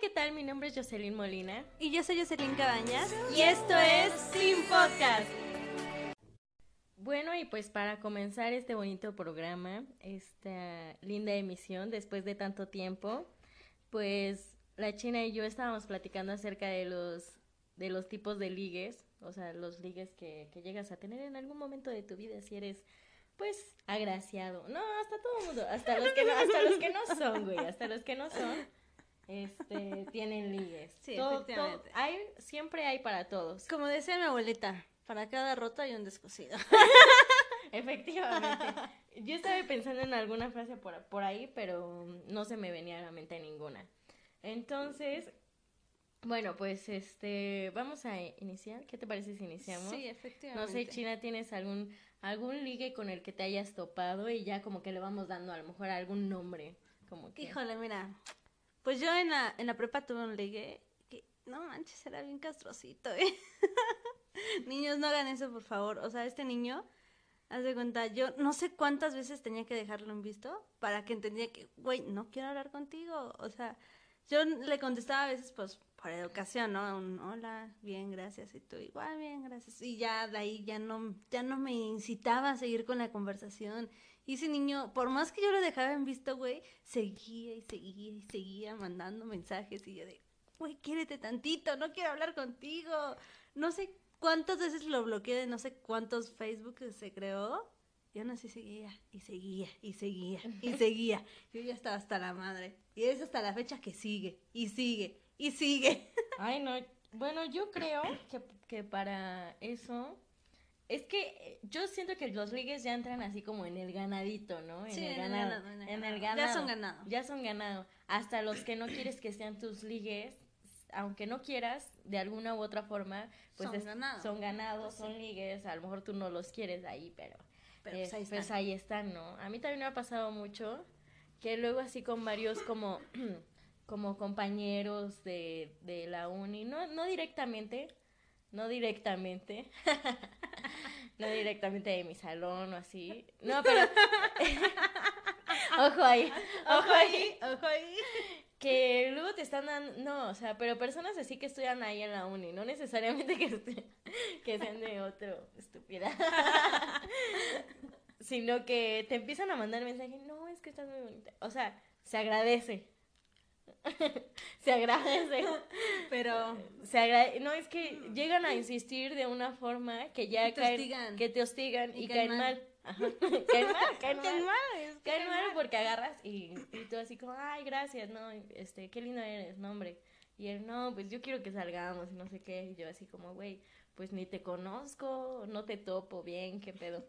¿qué tal? Mi nombre es Jocelyn Molina. Y yo soy Jocelyn Cabañas. Y esto es Sin Podcast. Bueno, y pues para comenzar este bonito programa, esta linda emisión después de tanto tiempo, pues la China y yo estábamos platicando acerca de los, de los tipos de ligues, o sea, los ligues que, que llegas a tener en algún momento de tu vida si eres pues agraciado. No, hasta todo el mundo, hasta los que no, hasta los que no son, güey, hasta los que no son este, tienen ligues. Sí, efectivamente. hay, siempre hay para todos. Como decía mi abuelita, para cada rota hay un descosido. Efectivamente. Yo estaba pensando en alguna frase por, por ahí, pero no se me venía a la mente ninguna. Entonces, bueno, pues este, vamos a iniciar. ¿Qué te parece si iniciamos? Sí, efectivamente. No sé, China, ¿tienes algún algún ligue con el que te hayas topado y ya como que le vamos dando a lo mejor algún nombre? Como que... Híjole, mira, pues yo en la, en la prepa tuve un ligue que, no manches, era bien castrocito, ¿eh? Niños, no hagan eso, por favor. O sea, este niño, haz de cuenta, yo no sé cuántas veces tenía que dejarlo en visto para que entendía que, güey, no quiero hablar contigo. O sea, yo le contestaba a veces, pues, por educación, ¿no? Un hola, bien, gracias. Y tú, igual, bien, gracias. Y ya de ahí ya no, ya no me incitaba a seguir con la conversación. Y ese niño, por más que yo lo dejaba en visto, güey, seguía y seguía y seguía mandando mensajes. Y yo de, güey, quiérete tantito, no quiero hablar contigo. No sé cuántas veces lo bloqueé de no sé cuántos Facebook se creó. Y aún así seguía, y seguía, y seguía, y seguía. Yo ya estaba hasta la madre. Y es hasta la fecha que sigue, y sigue, y sigue. Ay, no. Bueno, yo creo que, que para eso es que yo siento que los ligues ya entran así como en el ganadito, ¿no? En Sí, el ganado. ganado, en el En el ganado. Ya son ganado. Ya son ganado. Hasta los que no quieres que sean tus ligues, aunque no quieras, de alguna u otra forma, pues Son es- ganado. son ganados, Pues son ligues. A lo mejor tú no los quieres ahí, pero, Pero eh, pues ahí pues están. ahí están, ¿no? A mí también me ha pasado mucho que luego así con varios como, como compañeros de, de la uni, no, no directamente, no directamente, no directamente de mi salón o así, no, pero, ojo ahí, ojo ahí, ojo ahí. que luego te están dando, no, o sea, pero personas así que estudian ahí en la uni, no necesariamente que, que sean de otro, estúpida, sino que te empiezan a mandar mensajes, no, es que estás muy bonita, o sea, se agradece, se agradece, Pero se agrade, no, es que llegan a insistir de una forma que ya te caen, hostigan. que te hostigan y, Y caen caen mal. caen mal, caen mal. mal, es que Caen mal porque agarras y, y tú así como, ay, gracias, no, este, qué lindo eres, no, hombre. Y él, no, pues yo quiero que salgamos y no sé qué. Y yo así como, güey, pues ni te conozco, no te topo bien, qué pedo.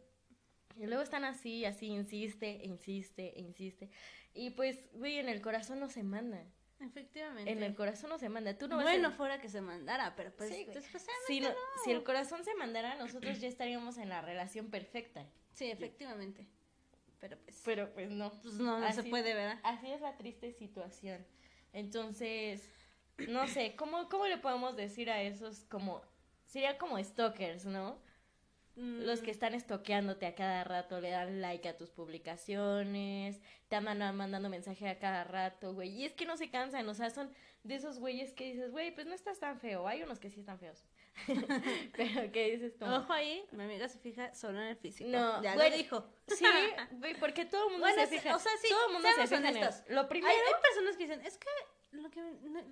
Y luego están así, así, insiste, insiste, insiste. Y pues, güey, en el corazón no se manda. Efectivamente. En el corazón no se manda. Tú no vas a- bueno, fuera que se mandara, pero pues Sí, güey. desgraciadamente si, no- no. si el corazón se mandara, nosotros ya estaríamos en la relación perfecta. Sí, efectivamente. Pero pues, Pero pues no. pues no, no se puede, ¿verdad? Así es la triste situación. Entonces, no sé, ¿cómo, cómo le podemos decir a esos como... Sería como stalkers, ¿no? Los que están estoqueándote a cada rato, le dan like a tus publicaciones, te andan mandando mensaje a cada rato, güey. Y es que no se cansan, o sea, son de esos güeyes que dices, güey, pues no estás tan feo. Hay unos que sí están feos. Pero que dices como... Ojo ahí, mi amiga se fija solo en el físico. No, ya güey, lo dijo. Sí, güey, porque todo el mundo Bueno, se fija. o sea, sí, todo el mundo se fija en. Lo Hay, primero... hay personas que dicen, es que lo que,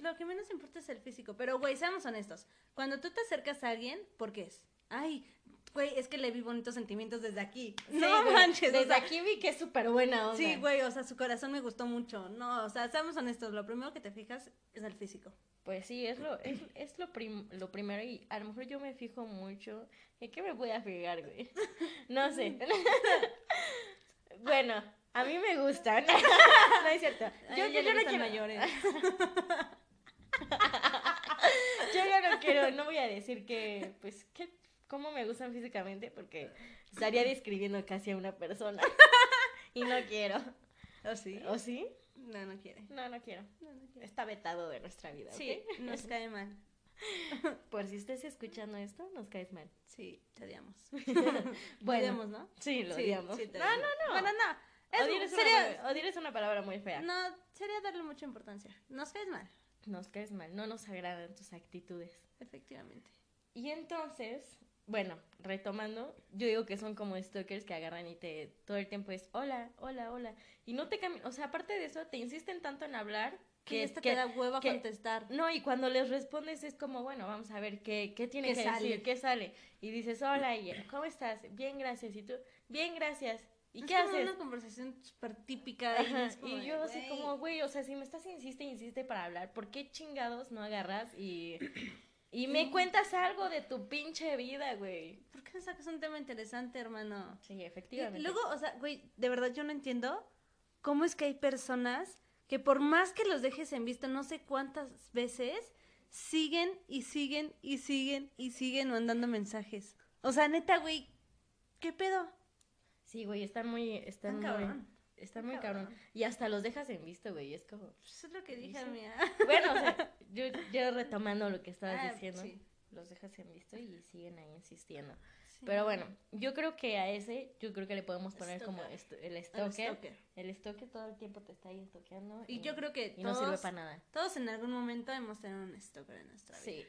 lo que menos importa es el físico. Pero, güey, seamos honestos. Cuando tú te acercas a alguien, ¿por qué es? Ay, güey, es que le vi bonitos sentimientos desde aquí. Sí, no güey, manches. o Desde sea, aquí vi que es súper buena onda. Sí, güey, o sea, su corazón me gustó mucho. No, o sea, seamos honestos, lo primero que te fijas es el físico. Pues sí, es lo, es, es lo, prim- lo primero y a lo mejor yo me fijo mucho. ¿En qué me voy a fijar, güey? No sé. bueno, a mí me gustan. no es cierto. Yo, yo le no quiero... mayores. Yo ya no quiero, no voy a decir que, pues, que, cómo me gustan físicamente porque estaría describiendo casi a una persona. y no quiero. ¿O sí? ¿O sí? No, no quiere. No, no quiero. No, no quiere. Está vetado de nuestra vida. ¿ok? Sí, nos cae mal. Por si estés escuchando esto, nos caes mal. Sí, te odiamos. Bueno. Odiamos, ¿no? Sí, lo Sí, odiamos. sí no, no, no. Bueno, no. Es, odiar, es sería, una, odiar es una palabra muy fea. no, sería darle mucha importancia. Nos caes mal. nos caes mal, no nos agradan tus actitudes. Efectivamente. Y entonces, bueno, retomando, yo digo que son como stalkers que agarran y te todo el tiempo es hola, hola, hola. Y no te cambian, o sea, aparte de eso, te insisten tanto en hablar Que esta que- te da hueva que- contestar. no, y cuando les respondes es como, bueno, vamos a ver qué, qué tiene ¿Qué que sale? decir, qué sale. Y dices, hola, y, ¿cómo estás? Bien, gracias. Y tú, bien, gracias. ¿Y Es qué como haces? una conversación súper típica. como Y de, yo así como, güey, o sea, si me estás insiste, insiste para hablar, ¿por qué chingados no agarras y, y me cuentas algo de tu pinche vida, güey? ¿Por qué no sacas un tema interesante, hermano? Sí, Y efectivamente. luego, o sea, güey, de verdad yo no entiendo cómo es que hay personas que por más que los dejes en vista no sé cuántas veces, siguen y siguen y siguen y siguen mandando mensajes. O sea, neta, güey, ¿qué pedo? Sí, güey, están muy, están Tan muy, cabrón. Está muy cabrón. cabrón. Y hasta los dejas en visto, güey, es como... Pues es lo que dije, mía. Bueno, o sea, yo, yo retomando lo que estabas Ah, diciendo, sí. los dejas en visto y siguen ahí insistiendo. Pero bueno, yo creo que a ese, yo creo que le podemos poner como esto- el stalker. El stalker todo el tiempo te está ahí stalkeando. Y yo creo que y no sirve todos, para nada. todos en algún momento hemos tenido un stalker en nuestra vida. Sí.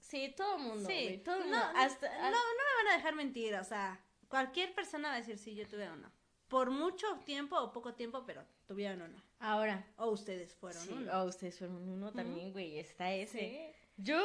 Sí, todo el mundo, Sí, todo el no, mundo. Hasta, no, no me van a dejar mentir, o sea, cualquier persona va a decir sí, yo tuve uno. Por mucho tiempo o poco tiempo, pero tuvieron uno. Ahora, O ustedes fueron sí, uno. oh, ustedes fueron uno también, güey, está ese. Sí. Yo,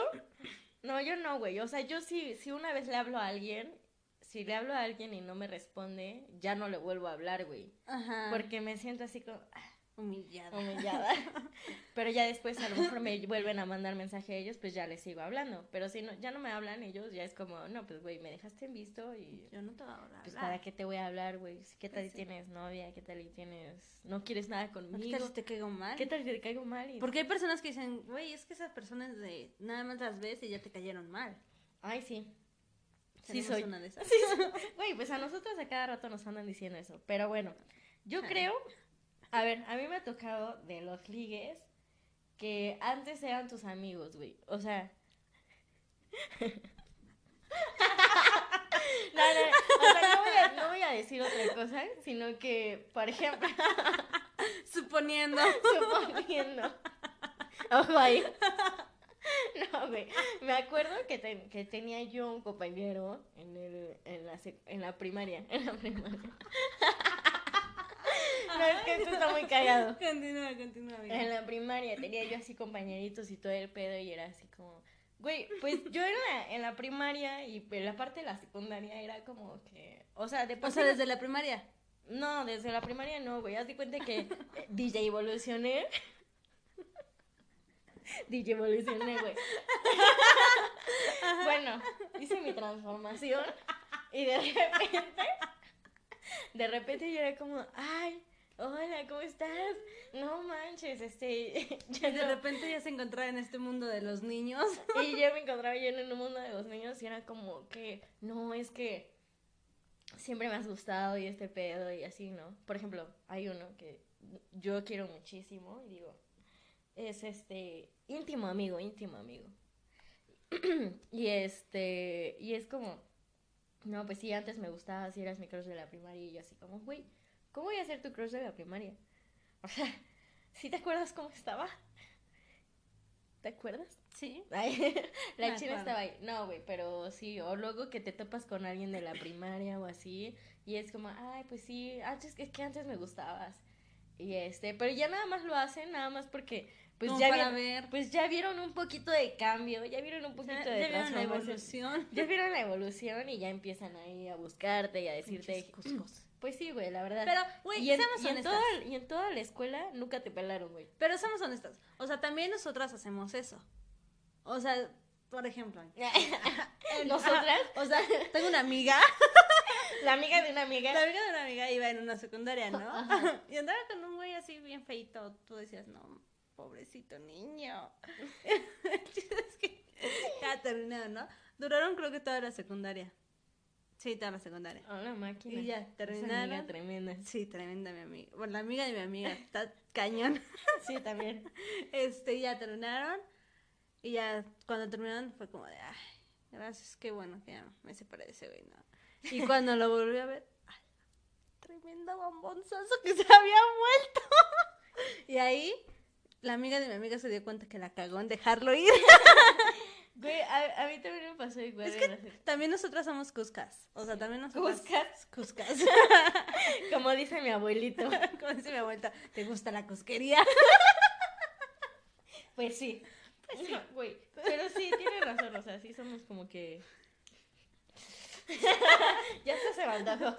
no, yo no, güey. O sea, yo sí, si una vez le hablo a alguien, si le hablo a alguien y no me responde, ya no le vuelvo a hablar, güey. Ajá. Porque me siento así como ah, humillada. humillada. Pero ya después a lo mejor me vuelven a mandar mensaje a ellos, pues ya les sigo hablando. Pero si no, ya no me hablan ellos, ya es como, no, pues güey, me dejaste en visto y Yo no te voy a hablar. pues para qué te voy a hablar, güey. ¿Qué tal Pues si sí. tienes novia? ¿Qué tal si tienes no quieres nada ¿Qué tal conmigo? si te caigo mal? ¿Qué tal si te caigo mal? Y- Porque hay personas que dicen, güey, es que esas personas de nada más las ves y ya te cayeron mal. Ay, sí. Sí soy. una de esas. Sí, sí. Güey, pues a nosotros a cada rato nos andan diciendo eso. Pero bueno, yo creo, a ver, a mí me ha tocado de los ligues que antes eran tus amigos, güey. O sea... No, no, o sea, no voy, a, no voy a decir otra cosa, sino que, por ejemplo, Suponiendo. suponiendo. Ojo ahí. No, güey. Me acuerdo que, ten- que tenía yo un compañero en, el, en, la, en la primaria. En la primaria. No, es que esto está muy cagado. Continúa, continúa, amiga. En la primaria tenía yo así compañeritos y todo el pedo y era así como... Güey, pues yo en la, en la primaria y en la parte de la secundaria era como que... O sea, de O sea, desde la primaria. no, desde la primaria no, güey. Haz de cuenta que eh, DJ evolucioné. DJ evolucioné, güey. bueno, hice mi transformación y de repente, de repente yo era como, ay, hola, ¿cómo estás? No manches, este, ya Y de no- repente ya se encontraba en este mundo de los niños. y yo me encontraba yo en el mundo de los niños y era como que, no, es que siempre me has gustado y este pedo y así, ¿no? Por ejemplo, hay uno que yo quiero muchísimo y digo, es este, íntimo amigo, íntimo amigo. y este, y es como, no, pues sí, antes me gustaba, si eras mi crush de la primaria y yo así como, güey, ¿cómo voy a ser tu crush de la primaria? O sea, ¿sí te acuerdas cómo estaba? ¿Te acuerdas? Sí. Ay, la Me china acuerdo. estaba ahí. No, güey, pero sí, o luego que te topas con alguien de la primaria o así, y es como, ay, pues sí, antes es que antes me gustabas. Y este, pero ya nada más lo hacen, nada más porque, pues Como ya para vieron, ver. pues ya vieron un poquito de cambio, ya vieron un poquito Ya, de ya vieron la evolución. Ya vieron la evolución y ya empiezan ahí a buscarte y a decirte, cuscos. Pues sí, güey, la verdad. Pero, güey, y, en, seamos y en toda, y en toda la escuela nunca te pelaron, güey. Pero seamos honestas. O sea, también nosotras hacemos eso. O sea, por ejemplo. Nosotras, O sea, tengo una amiga. la amiga de una amiga. La amiga de una amiga iba en una secundaria, ¿no? Ajá. Y andaba con un güey así bien feito. Tú decías, no, pobrecito niño. Es que ya terminaron, ¿no? Duraron creo que toda la secundaria. Sí, toda la secundaria. Hola, máquina. Y ya, Esa terminaron. amiga tremenda. Sí, tremenda mi amiga. Bueno, la amiga de mi amiga está cañón. Sí, también. Este, ya terminaron. Y ya cuando terminaron fue como de, ay, gracias, qué bueno que ya me separé de ese güey, ¿no? Y cuando lo volví a ver, ay, tremenda bombonzazo que se había vuelto. y ahí la amiga de mi amiga se dio cuenta que la cagó en dejarlo ir. Güey, a, a mí también me pasó igual. Es que también nosotras somos cuscas. O sea, también nosotras. Cuscas. Cuscas. Como dice mi abuelito. Como dice mi abuelita, ¿te gusta la cusquería? Pues sí. Pues sí, güey. Pero sí, tiene razón. O sea, sí somos como que. ya se se me antojó.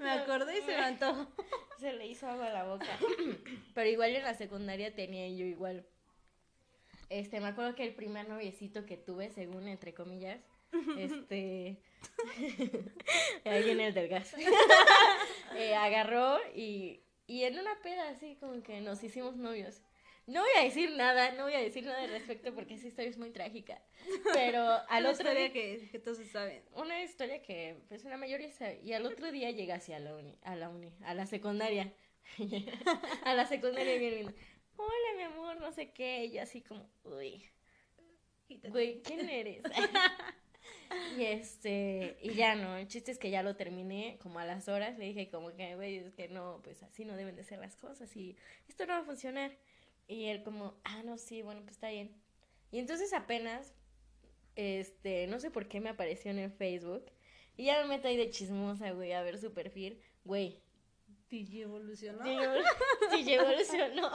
Me acordé y se me antojó. Se le hizo agua a la boca. Pero igual en la secundaria tenía yo igual. Este, me acuerdo que el primer noviecito que tuve, según entre comillas, este. ahí viene el del gas. Eh, agarró y, y en una peda así como que nos hicimos novios. No voy a decir nada, no voy a decir nada al respecto porque esa historia es muy trágica. Pero al Una otro historia día que, que todos saben. una historia que pues la mayoría sabe. Y al otro día llega hacia la uni, a la uni, a la secundaria. a la secundaria bien lindo. Hola, mi amor, no sé qué. Y yo así como, uy, güey, ¿quién eres? y este, y ya no, el chiste es que ya lo terminé como a las horas. Le dije como que, güey, es que no, pues así no deben de ser las cosas y esto no va a funcionar. Y él como, ah, no, sí, bueno, pues está bien. Y entonces apenas este, no sé por qué me apareció en el Facebook. Y ya me meto ahí de chismosa, güey, a ver su perfil. Güey, DJ evolucionó. ya evolucionó.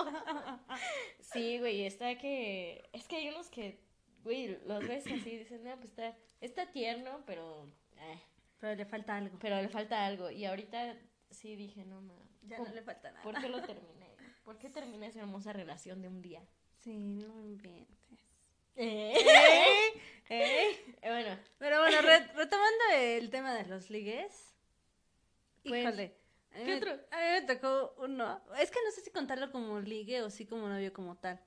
Sí, güey, está que... Es que hay unos que, güey, los ves así y dicen, no, pues está, está tierno, pero... eh, Pero le falta algo. pero le falta algo. Y ahorita sí dije, no, ma, Ya ¿cómo- no le falta nada. ¿por qué lo terminé? ¿Por qué terminé esa hermosa relación de un día? Sí, no inventes. Eh, ¿Eh? bueno, Pero bueno, re- retomando el tema de los ligues. Pues, Híjole. ¿Qué me- otro? A mí me tocó uno. Es que no sé si contarlo como ligue o sí como novio como tal.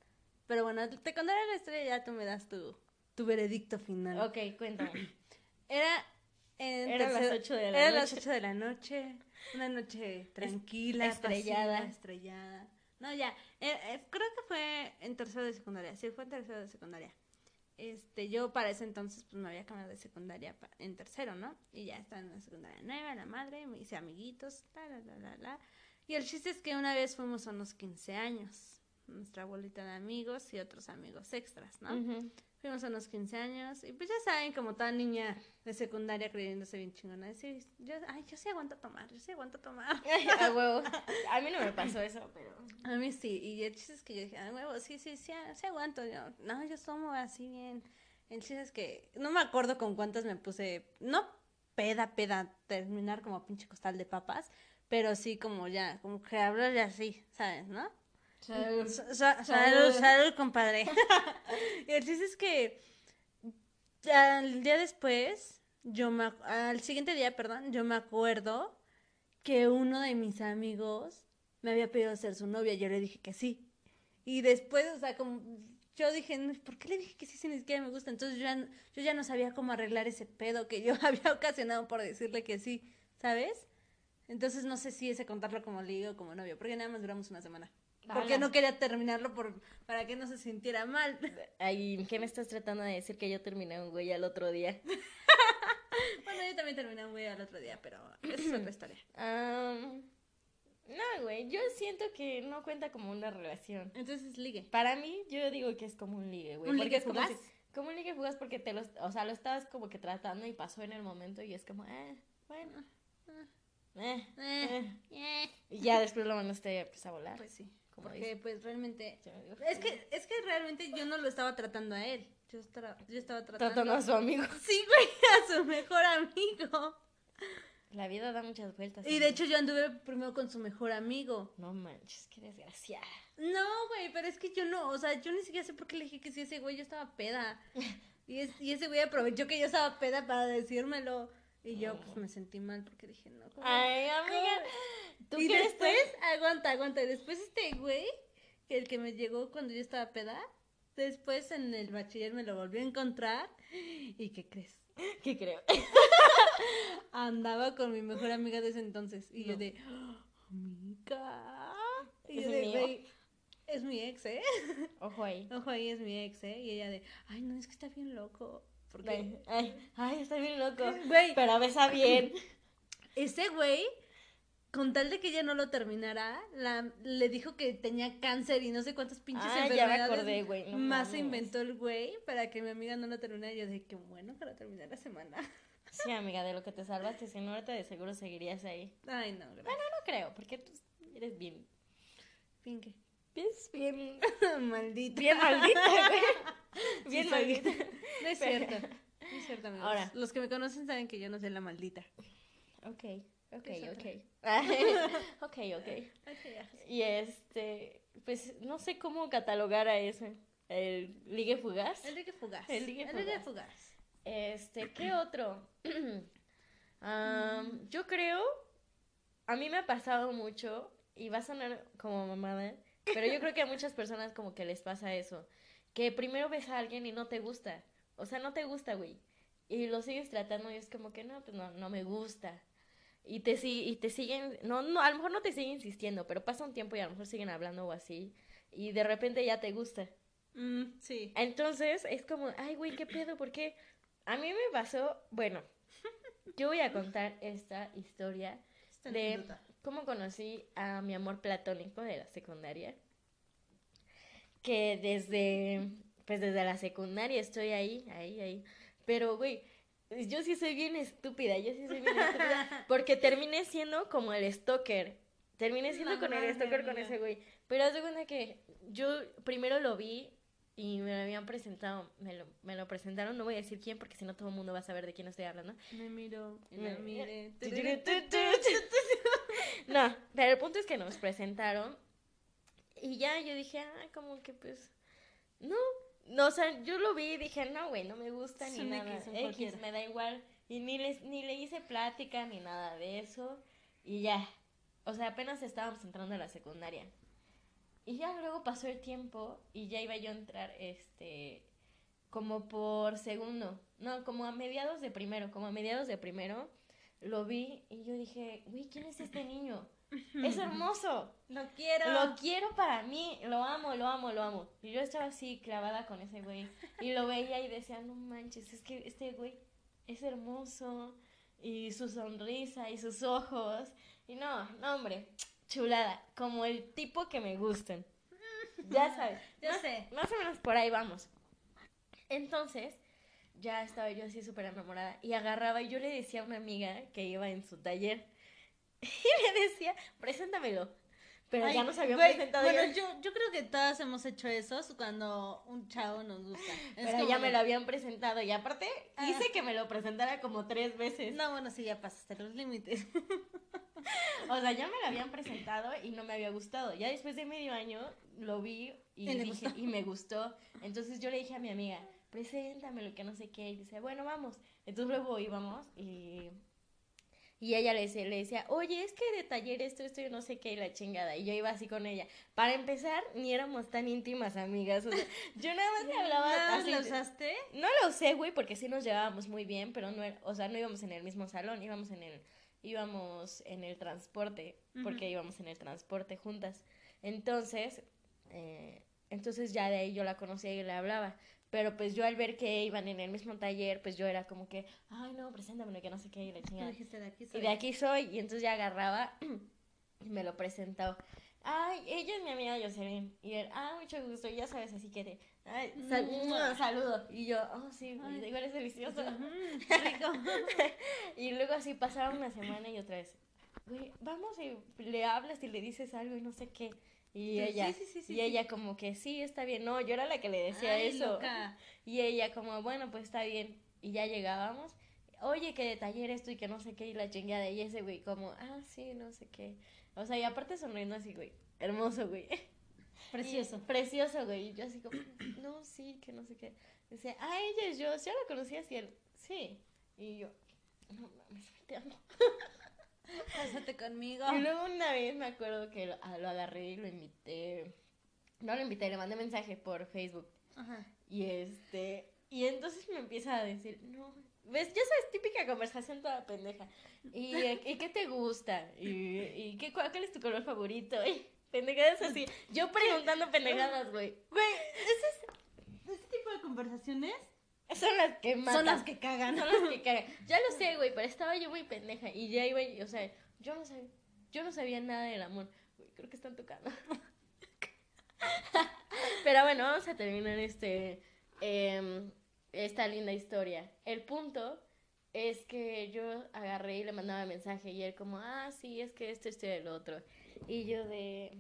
Pero bueno, te contaré la historia y ya tú me das tu, tu veredicto final. ok, cuéntame. Era en Eran las tercer- ocho de la las noche. 8 de la noche. Una noche tranquila, estrellada. pasiva, estrellada. No, ya. eh, eh, creo que fue en tercero de secundaria. Sí, fue en tercero de secundaria. Este, yo para ese entonces pues me había cambiado de secundaria en tercero, ¿no? Y ya estaba en la secundaria nueva, la madre, me hice amiguitos, la, la, la, la, la. Y el chiste es que una vez fuimos a unos 15 años. Nuestra bolita de amigos y otros amigos extras, ¿no? Fuimos a unos 15 años y pues ya saben, como toda niña de secundaria creyéndose bien chingona, decir, yo, ay, yo sí aguanto tomar, yo sí aguanto tomar. a huevo. A mí no me pasó eso, pero. A mí sí, y el chiste es que yo dije, a huevo, sí, sí, sí, sí aguanto. Yo, no, yo tomo así bien. El chiste es que no me acuerdo con cuántas me puse, no peda, peda, terminar como pinche costal de papas, pero sí como ya, como que hablar ya así, ¿sabes, no? Sa- sa- Salud, salud, compadre. y el chiste es que al día después, yo me, al siguiente día, perdón, yo me acuerdo que uno de mis amigos me había pedido ser su novia. Yo le dije que sí. Y después, o sea, como yo dije, "No, ¿por qué le dije que sí si ni siquiera me gusta? Entonces yo ya, no- yo ya no sabía cómo arreglar ese pedo que yo había ocasionado por decirle que sí, ¿sabes? Entonces no sé si ese contarlo como ligue o como novio, porque nada más duramos una semana. Porque no quería terminarlo por, para que no se sintiera mal. Ay, ¿qué me estás tratando de decir que yo terminé un güey al otro día? Bueno, yo también terminé un güey al otro día, pero esa es otra historia. Am, no, güey, yo siento que no cuenta como una relación. Entonces, ligue. Para mí, yo digo que es como un ligue, güey. ¿Un porque ligue es como, fugaz? si- como un ligue fugaz porque te lo, o sea, lo estabas como que tratando y pasó en el momento y es como, eh, bueno, eh, Eh, eh. Y ya después lo mandaste pues, a volar. Pues sí, Porque pues realmente... Es que, es que realmente yo no lo estaba tratando a él. Yo estaba, yo estaba tratando... Tratando a su amigo. Sí, güey, a su mejor amigo. La vida da muchas vueltas. Y de hecho yo anduve primero con su mejor amigo. No manches, qué desgraciada. No, güey, pero es que yo no, o sea, yo ni siquiera sé por qué le dije que sí, ese güey yo estaba peda. Y, es, y ese güey aprovechó que yo estaba peda para decírmelo. Y yo pues me sentí mal porque dije, no. ¿cómo? Ay, amiga. ¿Tú y después, aguanta, aguanta, y después este güey, el que me llegó cuando yo estaba peda, después en el bachiller me lo volví a encontrar. ¿Y qué crees? ¿Qué creo? Andaba con mi mejor amiga de ese entonces. Y yo de, "Ah, amiga. Y Es yo de, güey, es mi ex, ¿eh? Ojo ahí. Ojo, ahí es mi ex, ¿eh? Y ella de, ay, no, es que está bien loco. Porque, Ay, ay, ay, está bien loco. güey, Pero besa bien. ese güey con tal de que ella no lo terminara, la, le dijo que tenía cáncer y no sé cuántas pinches Ah, ya me acordé, güey, no más se inventó el güey para que mi amiga no lo terminara. Y yo dije, qué bueno lo terminé la semana. Sí, amiga, de lo que te salvaste, si no, ahorita de seguro seguirías ahí. Ay, no, gracias. No creo, porque tú eres bien. Fin que- Es bien. Maldita. Bien maldita, güey. Sí, Bien soy. No es cierto. No es cierto, amigos. Ahora. Los que me conocen saben que yo no soy la maldita. Ok, ok, ok. ok, ok. Y este, pues no sé cómo catalogar a ese. El ligue fugaz. El ligue fugaz. El ligue ligue fugaz. Este, ¿qué otro? Am, yo creo, a mí me ha pasado mucho, y va a sonar como mamada, pero yo creo que a muchas personas como que les pasa eso, que primero ves a alguien y no te gusta, o sea, no te gusta, güey, y lo sigues tratando y es como que no, pues no, no me gusta. Y te, y te siguen, no, no, a lo mejor no te siguen insistiendo, pero pasa un tiempo y a lo mejor siguen hablando o así, y de repente ya te gusta. Mm, sí. Entonces es como, ay, güey, ¿qué pedo? ¿Por qué? A mí me pasó, bueno, yo voy a contar esta historia Esta de anécdota. cómo conocí a mi amor platónico de la secundaria. Que desde, pues desde la secundaria estoy ahí, ahí, ahí. Pero, güey, yo sí soy bien estúpida, yo sí soy bien estúpida. Porque terminé siendo como el stalker. Terminé siendo No con el stalker con ese güey. Pero haz de cuenta que yo primero lo vi y me lo habían presentado, me lo, me lo presentaron, no voy a decir quién porque si no todo el mundo va a saber de quién estoy hablando. Me miro y Me- miré. No, pero el punto es que nos presentaron y ya yo dije, ah, como que pues, no, no, o sea, yo lo vi y dije, no, güey, no me gusta Es ni nada, X, un X, cualquiera. me da igual, y ni, les, ni le hice plática ni nada de eso, y ya, o sea, apenas estábamos entrando a la secundaria. Y ya luego pasó el tiempo y ya iba yo a entrar, este, como por segundo, no, como a mediados de primero, como a mediados de primero, lo vi y yo dije, güey, ¿quién es este niño? Es hermoso, Lo quiero. lo quiero para mí, lo amo, lo amo, lo amo. Y yo estaba así clavada con ese güey y lo veía y decía, no manches, es que este güey es hermoso y su sonrisa y sus ojos. Y no, no, hombre, chulada, como el tipo que me gustan. Ya sabes. Ya más- sé. Más o menos por ahí vamos. Entonces, ya estaba yo así súper enamorada y agarraba y yo le decía a una amiga que iba en su taller y le decía, preséntamelo. Pero Ay, ya nos habían güey, presentado Bueno, yo, yo creo que todas hemos hecho eso cuando un chavo nos gusta. Es Pero como ya me lo habían presentado y aparte Ah. hice que me lo presentara como tres veces. No, bueno, sí, ya pasaste los límites. O sea, ya me lo habían presentado y no me había gustado. Ya después de medio año lo vi y, dije, gustó. y me gustó. Entonces yo le dije a mi amiga, preséntamelo, que no sé qué. Y dice, bueno, vamos. Entonces luego íbamos y, y ella le decía, le decía, oye, es que de taller esto, esto, y no sé qué, y la chingada. Y yo iba así con ella. Para empezar, ni éramos tan íntimas amigas. O sea, yo nada más le hablaba ¿Nada así. de- usaste? no lo sé, güey, porque sí nos llevábamos muy bien, pero no o sea, no íbamos en el mismo salón, íbamos en el, íbamos en el transporte, porque íbamos en el transporte juntas. Entonces, eh, entonces ya de ahí yo la conocía y le hablaba. Pero pues yo al ver que iban en el mismo taller, pues yo era como que, ay no, preséntamelo, que no sé qué, y la chingada. dijiste de aquí Y soy. de aquí soy, y entonces ya agarraba y me lo presentó. Ay, ella es mi amiga Jocelyn. Y él, ah, mucho gusto, ya sabes, así que te, ay, sal- Mua. saludo. Y yo, oh, sí, Ay. igual es delicioso. Mm, rico. y luego así pasaba una semana y otra vez, güey, vamos y le hablas y le dices algo y no sé qué. Y ella, sí, sí, sí, y ella como que sí, está bien. No, yo era la que le decía Ay, eso. loca. Y ella como, bueno, pues está bien. Y ya llegábamos. Oye, que de taller esto y que no sé qué y la chingada. Y ese güey como, ah, sí, no sé qué. O sea, y aparte sonriendo así, güey. Hermoso, güey. Precioso. Y- precioso, güey. Y yo así como, no, sí, que no sé qué. Dice, ah, ella es yo. ¿Ya la conocías? Y él, sí. Y yo, no mames, te amo. Pásate conmigo. Y luego una vez me acuerdo que lo, ah, lo agarré y lo invité. No lo invité, le mandé mensaje por Facebook. Ajá. Y este, y entonces me empieza a decir, no, ves, ya sabes, típica conversación toda pendeja. ¿Y, ¿y qué te gusta? ¿Y, y qué, cuál, cuál es tu color favorito? Y pendejadas así. Yo preguntando pendejadas, güey. Güey, ese, ese tipo de conversaciones Son las que matan. son las que cagan. Son las que cagan. Ya lo sé, güey, pero estaba yo muy pendeja. Y ya iba, o sea, yo no sabía. yo no sabía nada del amor. Uy, creo que están tocando. Pero bueno, vamos a terminar este, em, esta linda historia. El punto es que yo agarré y le mandaba mensaje y él como, ah, sí, es que esto, esto y el otro. Y yo de...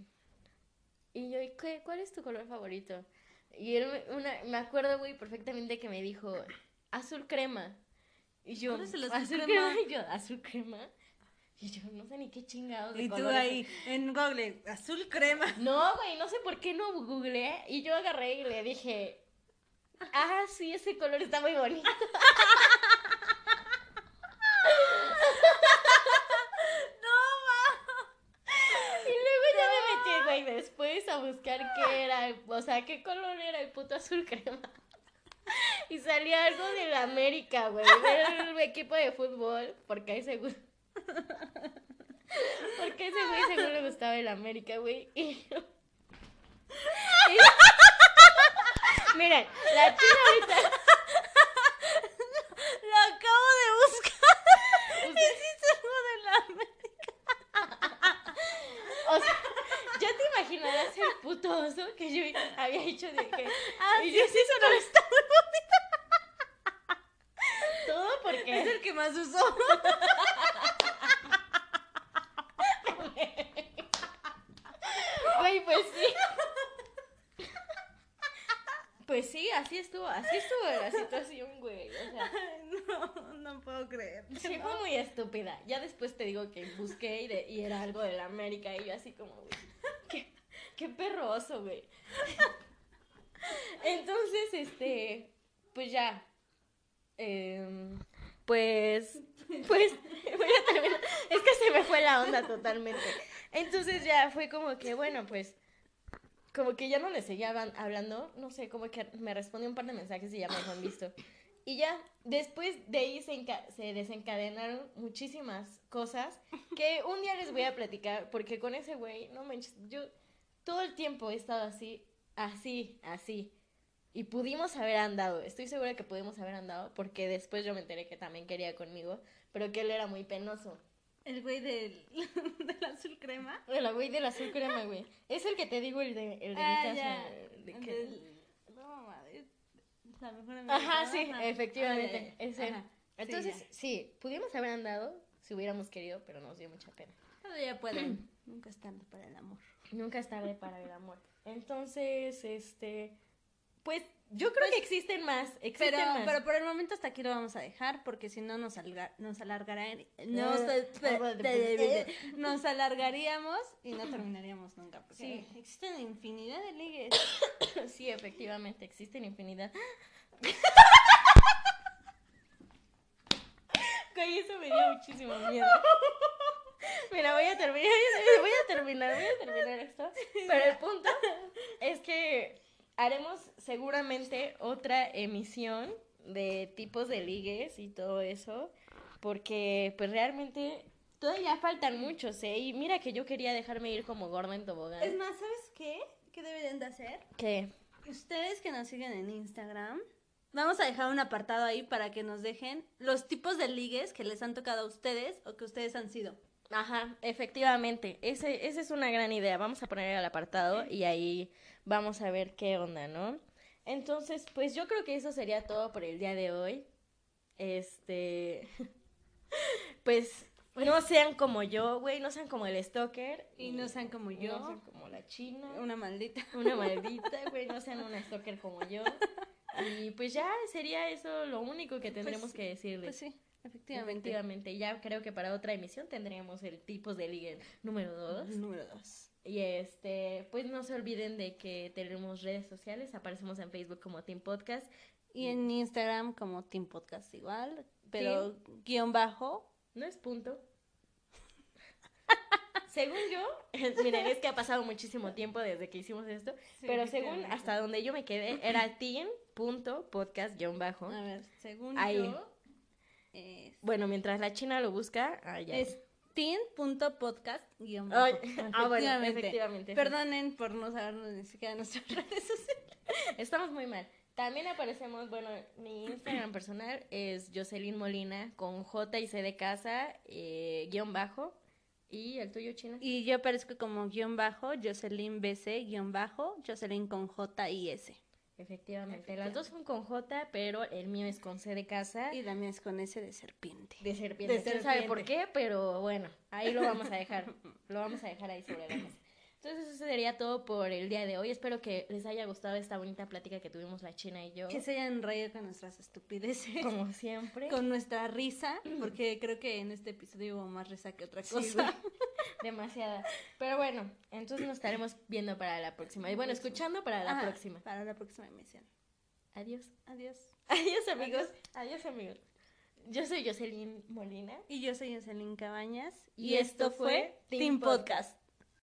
Y yo, ¿y qué, ¿cuál es tu color favorito? Y él, me- una, me acuerdo, güey, perfectamente que me dijo, azul crema. Y yo, ¿Cuál es el azul crema? Y yo, azul crema. Y yo, no sé ni qué chingados. de Y tú ahí en Google, azul crema. no, güey, no sé por qué no googleé. Y yo agarré y le dije, ah, sí, ese color está muy bonito. Y luego ya me metí, güey, después a buscar qué era, o sea, qué color era el puto azul crema. Y salía algo de la América, güey, del equipo de fútbol, porque a ese güey... Porque ese güey seguro le gustaba el América, güey. Y y- Miren, la china ahorita... Lo acabo de buscar. Hiciste algo de la América. O sea, ya te imaginarás el puto oso que yo había hecho de que... Ah, y sí, yo, sí, eso no está muy bonito. Todo porque... Es el que más usó. Güey, pues sí. Pues sí, así estuvo, así estuvo la situación, güey. O sea, No, no puedo creer. sí fue muy estúpida. Ya después te digo que busqué y, de- y era algo de la América y yo así como, güey, qué, qué perroso, güey. Entonces, este, pues ya, em, pues, pues, voy a terminar. Es que se me fue la onda totalmente. Entonces ya fue como que, bueno, pues, como que ya no le seguía haban- hablando, no sé, como que me respondió un par de mensajes y ya me han visto. Y ya, después de ahí se, se desencadenaron muchísimas cosas que un día les voy a platicar, porque con ese güey, no manches, yo todo el tiempo he estado así, así, así. Y pudimos haber andado, estoy segura que pudimos haber andado, porque después yo me enteré que también quería conmigo, pero que él era muy penoso. El güey del, del azul crema. El güey del azul crema, güey. Es el que te digo, el de, el de Ah, mi casa. de que- del- No, madre. La mejor amiga. Ajá, sí, efectivamente. Es él. Ajá, Entonces, sí, pudimos haber andado si hubiéramos querido, pero nos dio mucha pena. Ya pueden. Nunca es tarde para el amor. Nunca es tarde para el amor. Entonces, este, pues yo creo que existen más, existen Pero, más. pero por el momento hasta aquí lo vamos a dejar porque si no nos, alga- nos alargará no, Eh, nos alargaríamos y no terminaríamos nunca porque Sí. existen infinidad de ligues sí, efectivamente, existen infinidad. Güey, eso me dio muchísimo miedo. Mira, voy a terminar, voy a terminar, voy a terminar esto. Pero el punto es que haremos seguramente otra emisión de tipos de ligues y todo eso, porque pues realmente todavía faltan muchos, ¿eh? Y mira que yo quería dejarme ir como gorda en tobogán. es más ¿sabes qué? ¿qué deberían de hacer? ¿Qué? ustedes que nos siguen en Instagram vamos a dejar un apartado ahí para que nos dejen los tipos de ligues que les han tocado a ustedes o que ustedes han sido Ajá, efectivamente. Ese, esa es una gran idea. Vamos a poner el apartado y ahí vamos a ver qué onda, ¿no? Entonces, pues yo creo que eso sería todo por el día de hoy. Este. Pues no sean como yo, güey, no sean como el stalker. y no sean como yo No sean como la china. una maldita Una maldita, güey, no sean una stalker como yo. Y pues ya sería eso lo único que tendremos Pues- que decirles. pues sí efectivamente Efectivamente, ya creo que para otra emisión tendríamos el tipos de ligue número 2. número dos Y este, pues no se olviden de que tenemos redes sociales, aparecemos en Facebook como Team Podcast. Y en Instagram como Team Podcast igual, pero guion bajo. No es punto. según yo, miren, es que ha pasado muchísimo tiempo desde que hicimos esto, Sí, pero según hasta donde yo me quedé, era team.podcast-bajo. A ver, según Ahí. yo, es, Bueno, mientras la china lo busca, ya. es teen.podcast guion bajo. Ay, ah, bueno, Efectivamente. Perdonen por no sabernos ni siquiera nuestras redes sociales. Estamos muy mal. También aparecemos, bueno, mi Instagram personal es Jocelyn Molina con J y C de casa, eh, guion bajo. ¿Y el tuyo, China? Y yo aparezco como guion bajo, Jocelyn BC, guion bajo, Jocelyn con J y S. Efectivamente, las dos son con J, pero el mío es con C de casa. Y la mía es con S de serpiente. De serpiente. De ¿Quién sabe por serpiente. qué? Pero bueno, ahí lo vamos a dejar. lo vamos a dejar ahí sobre la mesa. Entonces eso sería todo por el día de hoy. Espero que les haya gustado esta bonita plática que tuvimos la China y yo. Que se hayan reído con nuestras estupideces. Como siempre. Con nuestra risa, porque creo que en este episodio hubo más risa que otra Sí, cosa. güey. Demasiada. Pero bueno, entonces nos estaremos viendo para la próxima. Y bueno, escuchando para la Ajá, próxima. Para la próxima emisión. Adiós. Adiós. Adiós, amigos. Adiós, amigos. Yo soy Jocelyn Molina. Y yo soy Jocelyn Cabañas. Y esto fue Team Podcast.